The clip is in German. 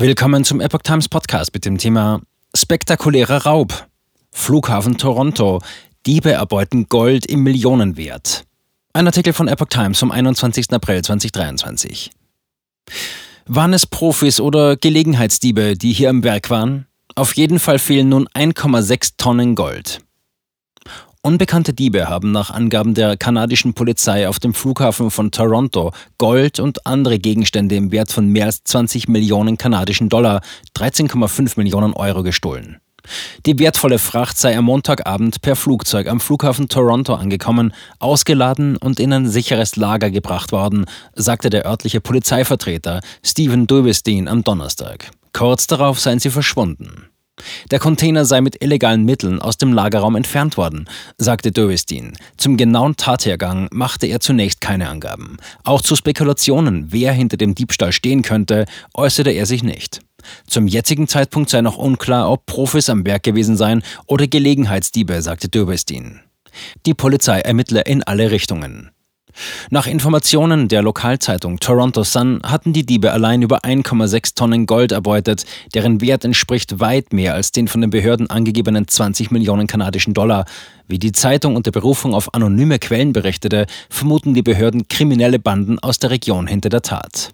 Willkommen zum Epoch Times Podcast mit dem Thema Spektakulärer Raub. Flughafen Toronto. Diebe erbeuten Gold im Millionenwert. Ein Artikel von Epoch Times vom 21. April 2023. Waren es Profis oder Gelegenheitsdiebe, die hier am Werk waren? Auf jeden Fall fehlen nun 1,6 Tonnen Gold. Unbekannte Diebe haben nach Angaben der kanadischen Polizei auf dem Flughafen von Toronto Gold und andere Gegenstände im Wert von mehr als 20 Millionen kanadischen Dollar, 13,5 Millionen Euro gestohlen. Die wertvolle Fracht sei am Montagabend per Flugzeug am Flughafen Toronto angekommen, ausgeladen und in ein sicheres Lager gebracht worden, sagte der örtliche Polizeivertreter Stephen Dubestein am Donnerstag. Kurz darauf seien sie verschwunden. Der Container sei mit illegalen Mitteln aus dem Lagerraum entfernt worden, sagte Dövestin. Zum genauen Tathergang machte er zunächst keine Angaben. Auch zu Spekulationen, wer hinter dem Diebstahl stehen könnte, äußerte er sich nicht. Zum jetzigen Zeitpunkt sei noch unklar, ob Profis am Werk gewesen seien oder Gelegenheitsdiebe, sagte Dövestin. Die Polizei ermittle in alle Richtungen. Nach Informationen der Lokalzeitung Toronto Sun hatten die Diebe allein über 1,6 Tonnen Gold erbeutet, deren Wert entspricht weit mehr als den von den Behörden angegebenen 20 Millionen kanadischen Dollar. Wie die Zeitung unter Berufung auf anonyme Quellen berichtete, vermuten die Behörden kriminelle Banden aus der Region hinter der Tat.